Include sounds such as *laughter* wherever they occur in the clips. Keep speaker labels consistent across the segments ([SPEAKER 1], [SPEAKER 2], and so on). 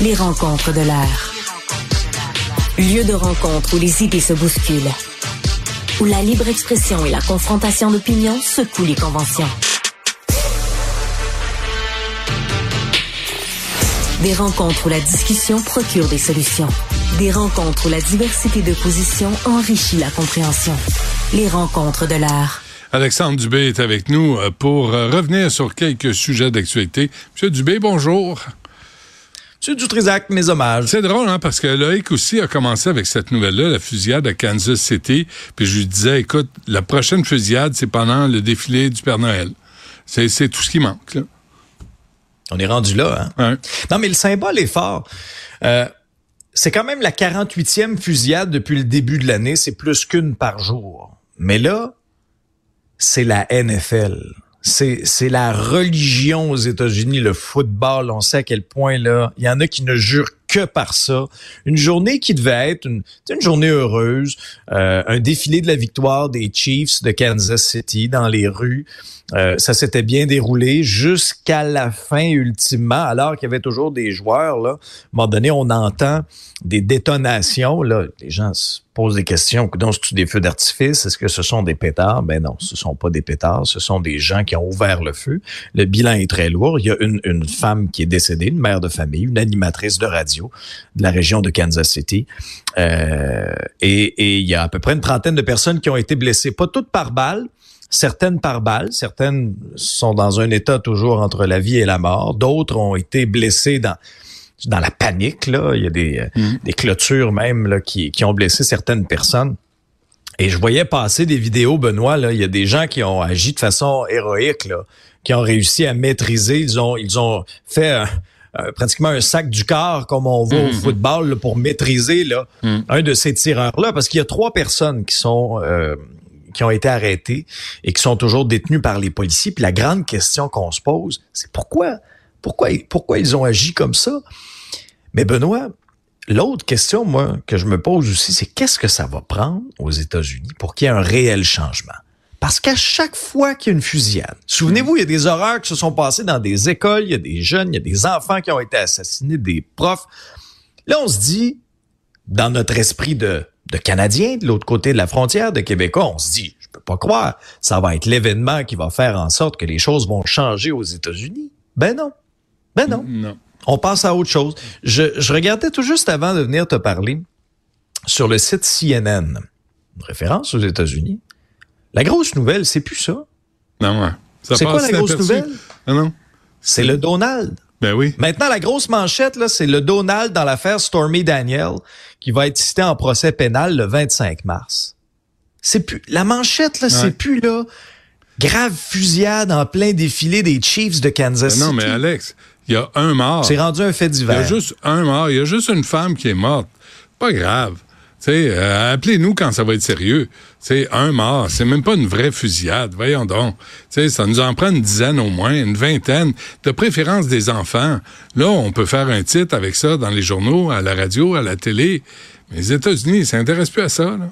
[SPEAKER 1] Les rencontres de l'air. Lieu de rencontre où les idées se bousculent. Où la libre expression et la confrontation d'opinions secouent les conventions. Des rencontres où la discussion procure des solutions. Des rencontres où la diversité de positions enrichit la compréhension. Les rencontres de l'art.
[SPEAKER 2] Alexandre Dubé est avec nous euh, pour euh, revenir sur quelques sujets d'actualité. Monsieur Dubé, bonjour.
[SPEAKER 3] Monsieur Dutrisac, mes hommages.
[SPEAKER 2] C'est drôle, hein, parce que Loïc aussi a commencé avec cette nouvelle-là, la fusillade à Kansas City. Puis je lui disais, écoute, la prochaine fusillade, c'est pendant le défilé du Père Noël. C'est tout ce qui manque, là.
[SPEAKER 3] On est rendu là, hein? Non, mais le symbole est fort. Euh, c'est quand même la 48e fusillade depuis le début de l'année. C'est plus qu'une par jour. Mais là, c'est la NFL. C'est, la religion aux États-Unis, le football. On sait à quel point là, il y en a qui ne jurent que par ça. Une journée qui devait être une, une journée heureuse, euh, un défilé de la victoire des Chiefs de Kansas City dans les rues. Euh, ça s'était bien déroulé jusqu'à la fin ultimement, alors qu'il y avait toujours des joueurs. Là. À un moment donné, on entend des détonations. Là. Les gens se posent des questions. Donc, c'est des feux d'artifice? Est-ce que ce sont des pétards? Ben non, ce sont pas des pétards. Ce sont des gens qui ont ouvert le feu. Le bilan est très lourd. Il y a une, une femme qui est décédée, une mère de famille, une animatrice de radio de la région de Kansas City. Euh, et, et il y a à peu près une trentaine de personnes qui ont été blessées, pas toutes par balle, certaines par balle, certaines sont dans un état toujours entre la vie et la mort, d'autres ont été blessées dans dans la panique là, il y a des, euh, mm. des clôtures même là, qui, qui ont blessé certaines personnes. Et je voyais passer des vidéos, Benoît, là, il y a des gens qui ont agi de façon héroïque, là, qui ont réussi à maîtriser, ils ont, ils ont fait pratiquement un sac du corps comme on voit au mm-hmm. football pour maîtriser là, mm. un de ces tireurs-là, parce qu'il y a trois personnes qui sont euh, qui ont été arrêtés et qui sont toujours détenus par les policiers. Puis la grande question qu'on se pose, c'est pourquoi, pourquoi, pourquoi ils ont agi comme ça? Mais Benoît, l'autre question, moi, que je me pose aussi, c'est qu'est-ce que ça va prendre aux États-Unis pour qu'il y ait un réel changement? Parce qu'à chaque fois qu'il y a une fusillade, souvenez-vous, il y a des horreurs qui se sont passées dans des écoles, il y a des jeunes, il y a des enfants qui ont été assassinés, des profs. Là, on se dit, dans notre esprit de de Canadiens de l'autre côté de la frontière, de Québécois, on se dit, je peux pas croire, ça va être l'événement qui va faire en sorte que les choses vont changer aux États-Unis. Ben non. Ben non. Non. On passe à autre chose. Je, je regardais tout juste avant de venir te parler sur le site CNN, une référence aux États-Unis. La grosse nouvelle, c'est plus ça.
[SPEAKER 2] Non, ouais.
[SPEAKER 3] C'est quoi la grosse nouvelle?
[SPEAKER 2] Ah non.
[SPEAKER 3] C'est le Donald.
[SPEAKER 2] Ben oui.
[SPEAKER 3] Maintenant, la grosse manchette, là, c'est le Donald dans l'affaire Stormy Daniel qui va être cité en procès pénal le 25 mars. C'est plus, la manchette, là, c'est plus, là, grave fusillade en plein défilé des Chiefs de Kansas City.
[SPEAKER 2] Non, mais Alex, il y a un mort.
[SPEAKER 3] C'est rendu un fait divers.
[SPEAKER 2] Il y a juste un mort. Il y a juste une femme qui est morte. Pas grave. Euh, appelez-nous quand ça va être sérieux. C'est un mort, c'est même pas une vraie fusillade. Voyons donc. sais, ça nous en prend une dizaine au moins, une vingtaine, de préférence des enfants. Là, on peut faire un titre avec ça dans les journaux, à la radio, à la télé. Mais les États-Unis, ils s'intéressent plus à ça. Là.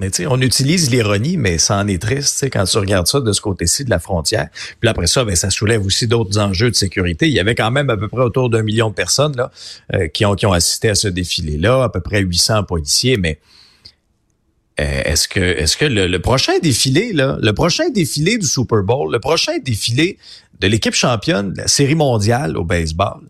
[SPEAKER 3] Tu sais, on utilise l'ironie, mais ça en est triste, quand tu regardes ça de ce côté-ci de la frontière. Puis après ça, ben, ça soulève aussi d'autres enjeux de sécurité. Il y avait quand même à peu près autour d'un million de personnes là, euh, qui, ont, qui ont assisté à ce défilé-là, à peu près 800 policiers, mais euh, est-ce que est-ce que le, prochain défilé, là, le prochain défilé du Super Bowl, le prochain défilé de l'équipe championne de la série mondiale au baseball,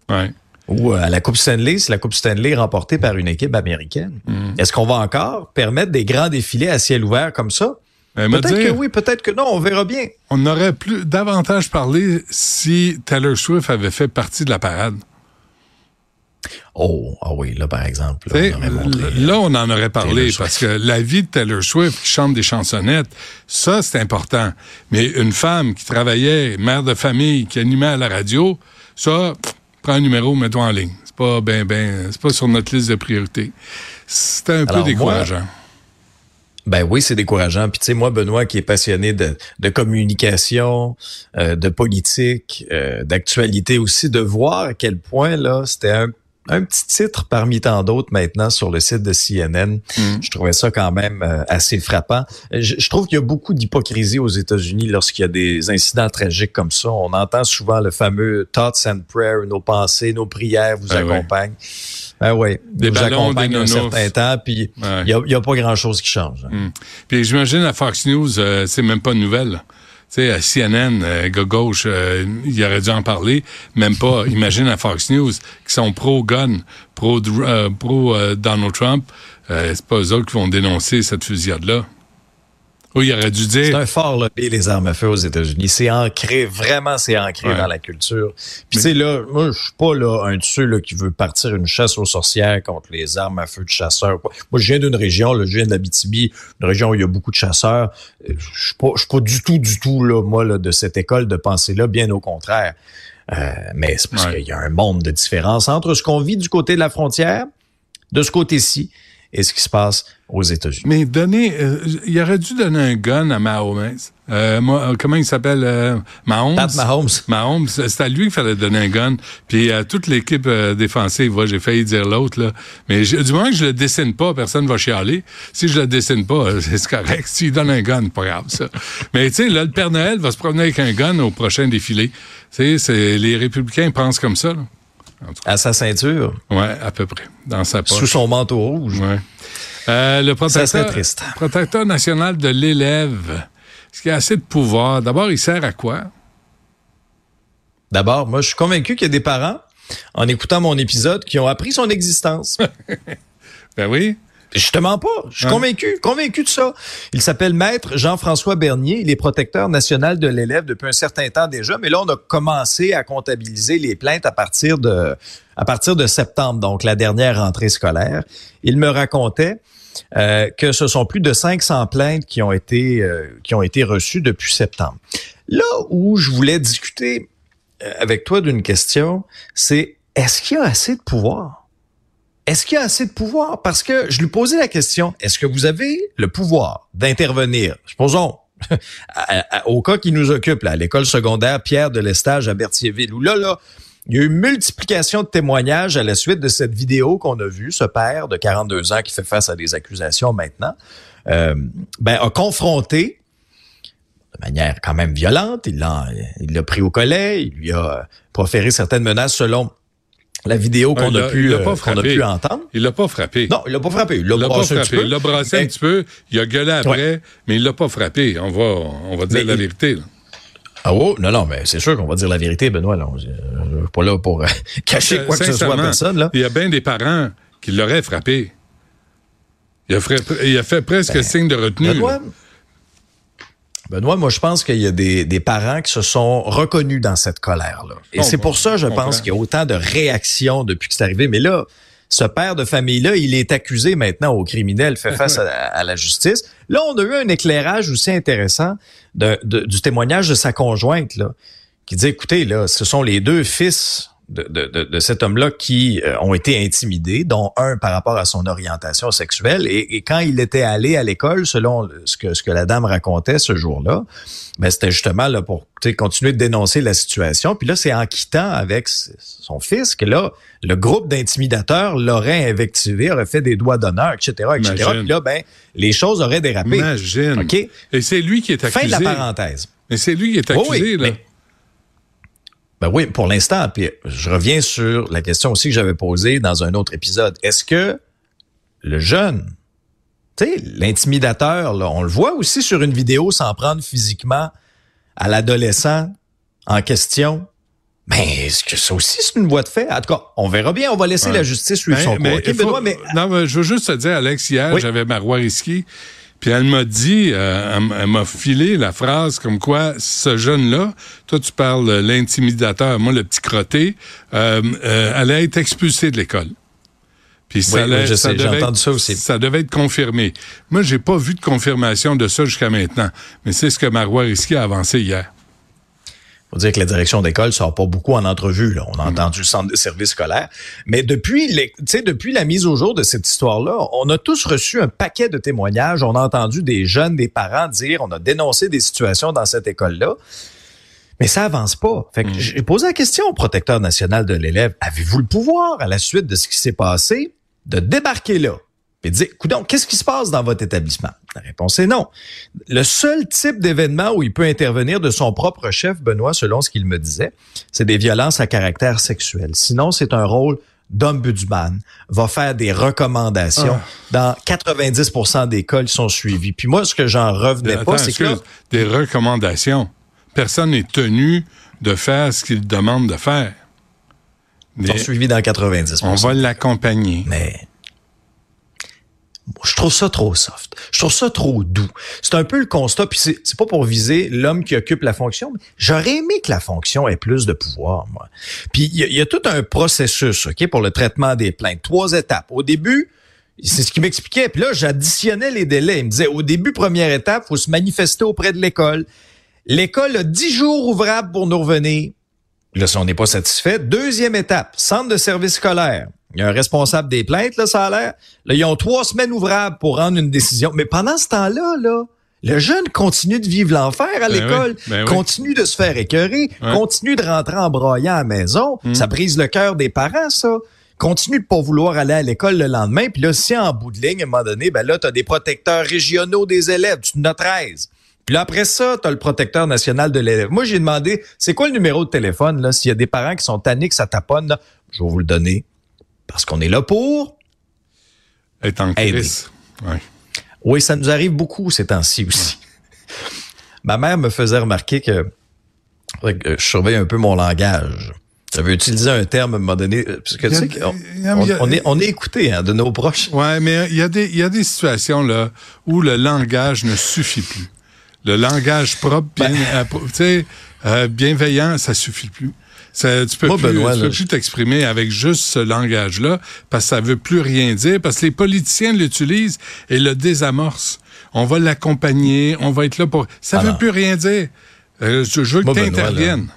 [SPEAKER 3] ou euh, à la Coupe Stanley, c'est la Coupe Stanley remportée par une équipe américaine. Mm. Est-ce qu'on va encore permettre des grands défilés à ciel ouvert comme ça? Ben, peut-être que oui, peut-être que non, on verra bien.
[SPEAKER 2] On aurait plus davantage parlé si Taylor Swift avait fait partie de la parade.
[SPEAKER 3] Oh, ah oui, là, par exemple.
[SPEAKER 2] Là, on, là, on en aurait parlé parce que la vie de Taylor Swift qui chante des chansonnettes, ça, c'est important. Mais une femme qui travaillait, mère de famille, qui animait à la radio, ça, prends un numéro, mets-toi en ligne. C'est pas ben, ben, c'est pas sur notre liste de priorités. C'est un peu décourageant.
[SPEAKER 3] ben oui, c'est décourageant. Puis tu sais, moi, Benoît, qui est passionné de, communication, euh, de politique, euh, d'actualité aussi, de voir à quel point là, c'était un, un petit titre parmi tant d'autres maintenant sur le site de CNN. Mm. Je trouvais ça quand même euh, assez frappant. Je, trouve qu'il y a beaucoup d'hypocrisie aux États-Unis lorsqu'il y a des incidents tragiques comme ça. On entend souvent le fameux thoughts and prayers, nos pensées, nos prières vous ben accompagnent. Ben oui,
[SPEAKER 2] des vous accompagnent
[SPEAKER 3] un certain temps, puis il n'y a, pas grand-chose qui change.
[SPEAKER 2] Mm. Puis j'imagine à Fox News, euh, c'est même pas une nouvelle sais, à CNN, euh, gauche, euh, il aurait dû en parler. Même pas. *laughs* Imagine à Fox News, qui sont pro-gun, pro-Donald pro, euh, Donald Trump. c'est pas eux autres qui vont dénoncer cette fusillade-là. Oui, il aurait dû dire.
[SPEAKER 3] C'est un fort lobby, les armes à feu aux États-Unis. C'est ancré, vraiment, c'est ancré dans la culture. Puis, c'est là, moi, je suis pas là un de ceux là, qui veut partir une chasse aux sorcières contre les armes à feu de chasseurs. Moi, je viens d'une région, là, je viens de l'Abitibi, une région où il y a beaucoup de chasseurs. Je suis pas, je suis pas du tout, du tout, là, moi, là, de cette école de pensée-là, bien au contraire. Euh, mais c'est parce qu'il y a un monde de différence entre ce qu'on vit du côté de la frontière, de ce côté-ci, et ce qui se passe aux États-Unis.
[SPEAKER 2] Mais donner, euh, il aurait dû donner un gun à Mahomes. Euh, moi, comment il s'appelle euh, Mahomes?
[SPEAKER 3] Pat Mahomes.
[SPEAKER 2] Mahomes, c'est à lui qu'il fallait donner un gun. Puis à toute l'équipe euh, défensive, j'ai failli dire l'autre là. Mais du moment que je le dessine pas, personne va chialer. Si je le dessine pas, *laughs* c'est correct. S'il donne un gun, pas grave ça. Mais tu sais, là, le Père Noël va se promener avec un gun au prochain défilé. Tu sais, les républicains pensent comme ça. Là.
[SPEAKER 3] À sa ceinture?
[SPEAKER 2] Oui, à peu près. Dans sa poche.
[SPEAKER 3] Sous son manteau rouge.
[SPEAKER 2] Ouais. Euh, le protecteur, triste. protecteur national de l'élève. Est-ce qu'il a assez de pouvoir? D'abord, il sert à quoi?
[SPEAKER 3] D'abord, moi, je suis convaincu qu'il y a des parents, en écoutant mon épisode, qui ont appris son existence. *laughs*
[SPEAKER 2] ben oui.
[SPEAKER 3] Justement pas. Je suis convaincu, convaincu de ça. Il s'appelle Maître Jean-François Bernier. Il est protecteur national de l'élève depuis un certain temps déjà. Mais là, on a commencé à comptabiliser les plaintes à partir de, à partir de septembre, donc la dernière rentrée scolaire. Il me racontait euh, que ce sont plus de 500 plaintes qui ont été, euh, qui ont été reçues depuis septembre. Là où je voulais discuter euh, avec toi d'une question, c'est est-ce qu'il y a assez de pouvoir? Est-ce qu'il y a assez de pouvoir? Parce que je lui posais la question, est-ce que vous avez le pouvoir d'intervenir? Supposons, *laughs* au cas qui nous occupe, là, à l'école secondaire Pierre de l'Estage à Berthierville, où là, là, il y a eu multiplication de témoignages à la suite de cette vidéo qu'on a vue, ce père de 42 ans qui fait face à des accusations maintenant, euh, ben, a confronté de manière quand même violente, il l'a, il l'a pris au collet, il lui a proféré certaines menaces selon la vidéo qu'on a, pu, euh, a pu entendre.
[SPEAKER 2] Il l'a pas frappé.
[SPEAKER 3] Non, il l'a pas frappé.
[SPEAKER 2] Il l'a brassé un petit peu. Il l'a brassé un petit peu. Il a gueulé après, mais il l'a pas frappé. On va, on va dire la vérité. Là.
[SPEAKER 3] Ah oh, non, non, mais c'est sûr qu'on va dire la vérité, Benoît. Là. On n'est pas là pour euh, *laughs* cacher quoi que ce soit à personne. Là.
[SPEAKER 2] Il y a bien des parents qui l'auraient frappé. Il a, fait, il a fait presque ben, signe de retenue. Benoît,
[SPEAKER 3] Benoît, moi, je pense qu'il y a des, des, parents qui se sont reconnus dans cette colère-là. Et c'est pour ça, je pense qu'il y a autant de réactions depuis que c'est arrivé. Mais là, ce père de famille-là, il est accusé maintenant au criminel, fait *laughs* face à, la justice. Là, on a eu un éclairage aussi intéressant de, du témoignage de sa conjointe, là, qui dit, écoutez, là, ce sont les deux fils de, de, de, cet homme-là qui euh, ont été intimidés, dont un par rapport à son orientation sexuelle. Et, et quand il était allé à l'école, selon ce que, ce que la dame racontait ce jour-là, ben, c'était justement là pour continuer de dénoncer la situation. Puis là, c'est en quittant avec son fils que là, le groupe d'intimidateurs l'aurait invectivé, aurait fait des doigts d'honneur, etc., etc. Puis là, ben, les choses auraient dérapé.
[SPEAKER 2] Imagine. OK? Et c'est lui qui est accusé.
[SPEAKER 3] Fin de la parenthèse.
[SPEAKER 2] Mais c'est lui qui est accusé, là.
[SPEAKER 3] Ben oui, pour l'instant. Puis je reviens sur la question aussi que j'avais posée dans un autre épisode. Est-ce que le jeune, tu sais, l'intimidateur, on le voit aussi sur une vidéo s'en prendre physiquement à l'adolescent en question. Mais ben, est-ce que ça aussi c'est une voie de fait? En tout cas, on verra bien. On va laisser la justice lui ben, son mais,
[SPEAKER 2] mais... Non, mais je veux juste te dire, Alex, hier, j'avais Marois Risky. Puis elle m'a dit, euh, elle, m'a filé la phrase comme quoi ce jeune-là, toi tu parles l'intimidateur, moi le petit crotté, euh, euh, allait être expulsé de l'école. Puis ça, ça, devait être, ça, aussi. ça devait être confirmé. Moi, j'ai pas vu de confirmation de ça jusqu'à maintenant, mais c'est ce que Marois Risky a avancé hier
[SPEAKER 3] faut dire que la direction d'école sort pas beaucoup en entrevue. Là. On a mm. entendu le centre de service scolaire. Mais depuis, les, depuis la mise au jour de cette histoire-là, on a tous reçu un paquet de témoignages. On a entendu des jeunes, des parents dire, on a dénoncé des situations dans cette école-là. Mais ça avance pas. Fait que mm. j'ai posé la question au protecteur national de l'élève. Avez-vous le pouvoir, à la suite de ce qui s'est passé, de débarquer là? Et dire, qu'est-ce qui se passe dans votre établissement? La réponse est non. Le seul type d'événement où il peut intervenir de son propre chef, Benoît, selon ce qu'il me disait, c'est des violences à caractère sexuel. Sinon, c'est un rôle d'ombudsman, va faire des recommandations. Ah. Dans 90% des cas, ils sont suivis. Puis moi, ce que j'en revenais pas, c'est que...
[SPEAKER 2] Des recommandations personne n'est tenu de faire ce qu'il demande de faire.
[SPEAKER 3] Ils sont suivis dans 90%
[SPEAKER 2] On va l'accompagner.
[SPEAKER 3] Mais je trouve ça trop soft. Je trouve ça trop doux. C'est un peu le constat, puis c'est pas pour viser l'homme qui occupe la fonction, mais j'aurais aimé que la fonction ait plus de pouvoir, moi. Puis il y, a tout un processus, OK, pour le traitement des plaintes. Trois étapes. Au début, c'est ce qu'il m'expliquait. Puis là, j'additionnais les délais. Il me disait, au début, première étape, faut se manifester auprès de l'école. L'école a 10 jours ouvrables pour nous revenir. Là, si on n'est pas satisfait, deuxième étape, centre de service scolaire. Il y a un responsable des plaintes, là, ça a l'air. Là, ils ont trois semaines ouvrables pour rendre une décision. Mais pendant ce temps-là, là, le jeune continue de vivre l'enfer à ben l'école, ben continue de se faire écœurer, continue de rentrer en broyant à la maison. Hmm. Ça brise le cœur des parents, ça. Continue de pas vouloir aller à l'école le lendemain. Puis là, si en bout de ligne, à un moment donné, ben là, tu as des protecteurs régionaux des élèves, tu en as 13. Puis là, après ça, tu as le protecteur national de l'élève. Moi, j'ai demandé, c'est quoi le numéro de téléphone, là, s'il y a des parents qui sont tannés que ça taponne, je vais vous le donner. Parce qu'on est là pour...
[SPEAKER 2] Être en crise.
[SPEAKER 3] Oui, ça nous arrive beaucoup ces temps-ci aussi. Ma mère me faisait remarquer que, je surveille un peu mon langage. J'avais utilisé un terme à un moment donné, parce que tu sais, on, est, on est écouté hein, de nos proches.
[SPEAKER 2] Ouais, mais il y, a des, il y a des situations là où le langage ne suffit plus le langage propre, bien, ben. euh, euh, bienveillant, ça suffit plus. Ça, tu peux plus, peux plus t'exprimer avec juste ce langage-là parce que ça veut plus rien dire parce que les politiciens l'utilisent et le désamorcent. On va l'accompagner, on va être là pour. Ça ne veut plus rien dire. Euh, je, veux que tu interviennes.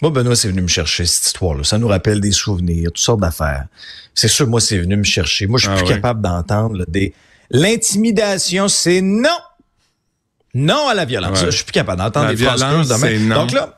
[SPEAKER 3] Moi, Benoît, c'est venu me chercher cette histoire-là. Ça nous rappelle des souvenirs, toutes sortes d'affaires. C'est sûr, moi, c'est venu me chercher. Moi, je suis ah plus capable d'entendre des. L'intimidation, c'est non. Non à la violence. Je suis plus capable d'entendre des phrases demain. Donc là,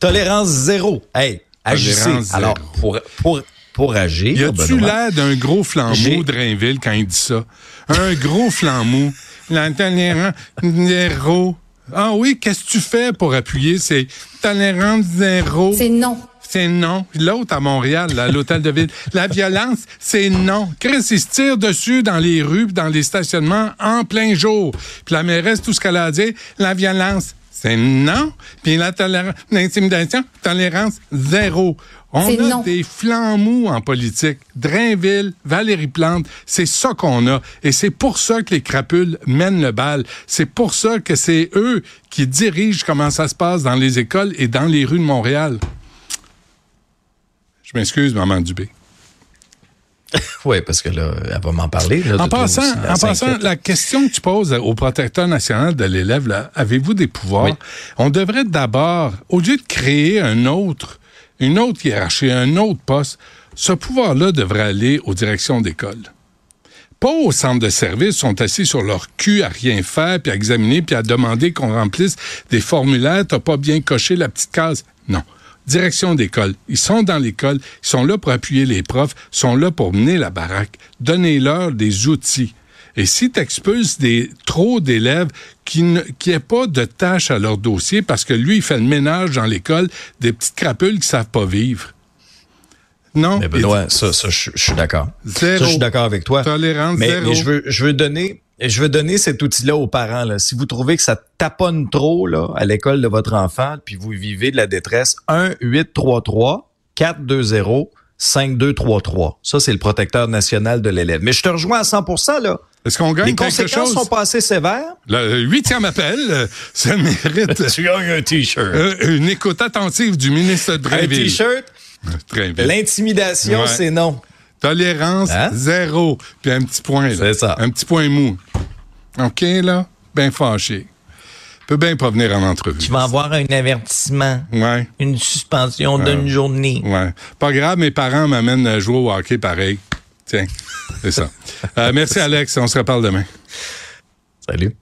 [SPEAKER 3] tolérance zéro. Hey, agissez. Alors, pour, pour, pour agir.
[SPEAKER 2] Y a-tu l'air d'un gros flambeau de Rainville quand il dit ça? Un *laughs* gros flambeau. La tolérance zéro. Ah oui, qu'est-ce que tu fais pour appuyer? C'est tolérance zéro?
[SPEAKER 1] C'est non
[SPEAKER 2] c'est non. L'autre à Montréal, à l'hôtel de ville, la violence, c'est non. Chris, il se tire dessus dans les rues, dans les stationnements en plein jour. Puis la mairesse, tout ce qu'elle a dit, la violence, c'est non. Puis la tolérance, l'intimidation, tolérance zéro. On a des flancs mous en politique. Drainville, Valérie Plante, c'est ça qu'on a. Et c'est pour ça que les crapules mènent le bal. C'est pour ça que c'est eux qui dirigent comment ça se passe dans les écoles et dans les rues de Montréal. Je m'excuse, maman Dubé. *laughs*
[SPEAKER 3] oui, parce que là, elle va m'en parler.
[SPEAKER 2] en passant, en passant, la question que tu poses au protecteur national de l'élève, là, avez-vous des pouvoirs? On devrait d'abord, au lieu de créer un autre, une autre hiérarchie, un autre poste, ce pouvoir-là devrait aller aux directions d'école. Pas au centre de service, sont assis sur leur cul à rien faire, puis à examiner, puis à demander qu'on remplisse des formulaires, t'as pas bien coché la petite case. Non direction d'école. Ils sont dans l'école, ils sont là pour appuyer les profs, ils sont là pour mener la baraque. Donnez-leur des outils. Et si tu expulses des, trop d'élèves qui n'aient pas de tâches à leur dossier parce que lui, il fait le ménage dans l'école des petites crapules qui savent pas vivre. Non?
[SPEAKER 3] Mais Benoît, ça, ça je suis d'accord. Ça, je suis d'accord avec toi.
[SPEAKER 2] Tolérance mais,
[SPEAKER 3] mais je veux, je veux donner je veux donner cet outil-là aux parents. Là. Si vous trouvez que ça taponne trop là, à l'école de votre enfant, puis vous vivez de la détresse, 1-833-420-5233. Ça, c'est le protecteur national de l'élève. Mais je te rejoins à 100 là.
[SPEAKER 2] Est-ce qu'on gagne
[SPEAKER 3] Les
[SPEAKER 2] conséquences chose?
[SPEAKER 3] sont pas assez sévères.
[SPEAKER 2] Le huitième appel, euh, ça mérite... *laughs*
[SPEAKER 3] tu gagnes un T-shirt.
[SPEAKER 2] Euh, une écoute attentive du ministre de Un
[SPEAKER 3] T-shirt? L'intimidation, c'est non.
[SPEAKER 2] Tolérance hein? zéro. Puis un petit point.
[SPEAKER 3] C'est ça.
[SPEAKER 2] Un petit point mou. OK, là? Bien fâché. Peut bien pas venir en entrevue.
[SPEAKER 3] Tu vas avoir un avertissement.
[SPEAKER 2] Ouais.
[SPEAKER 3] Une suspension d'une journée.
[SPEAKER 2] Ouais. Pas grave, mes parents m'amènent à jouer au hockey pareil. Tiens, c'est ça. *laughs* Euh, merci, Alex. On se reparle demain.
[SPEAKER 3] Salut.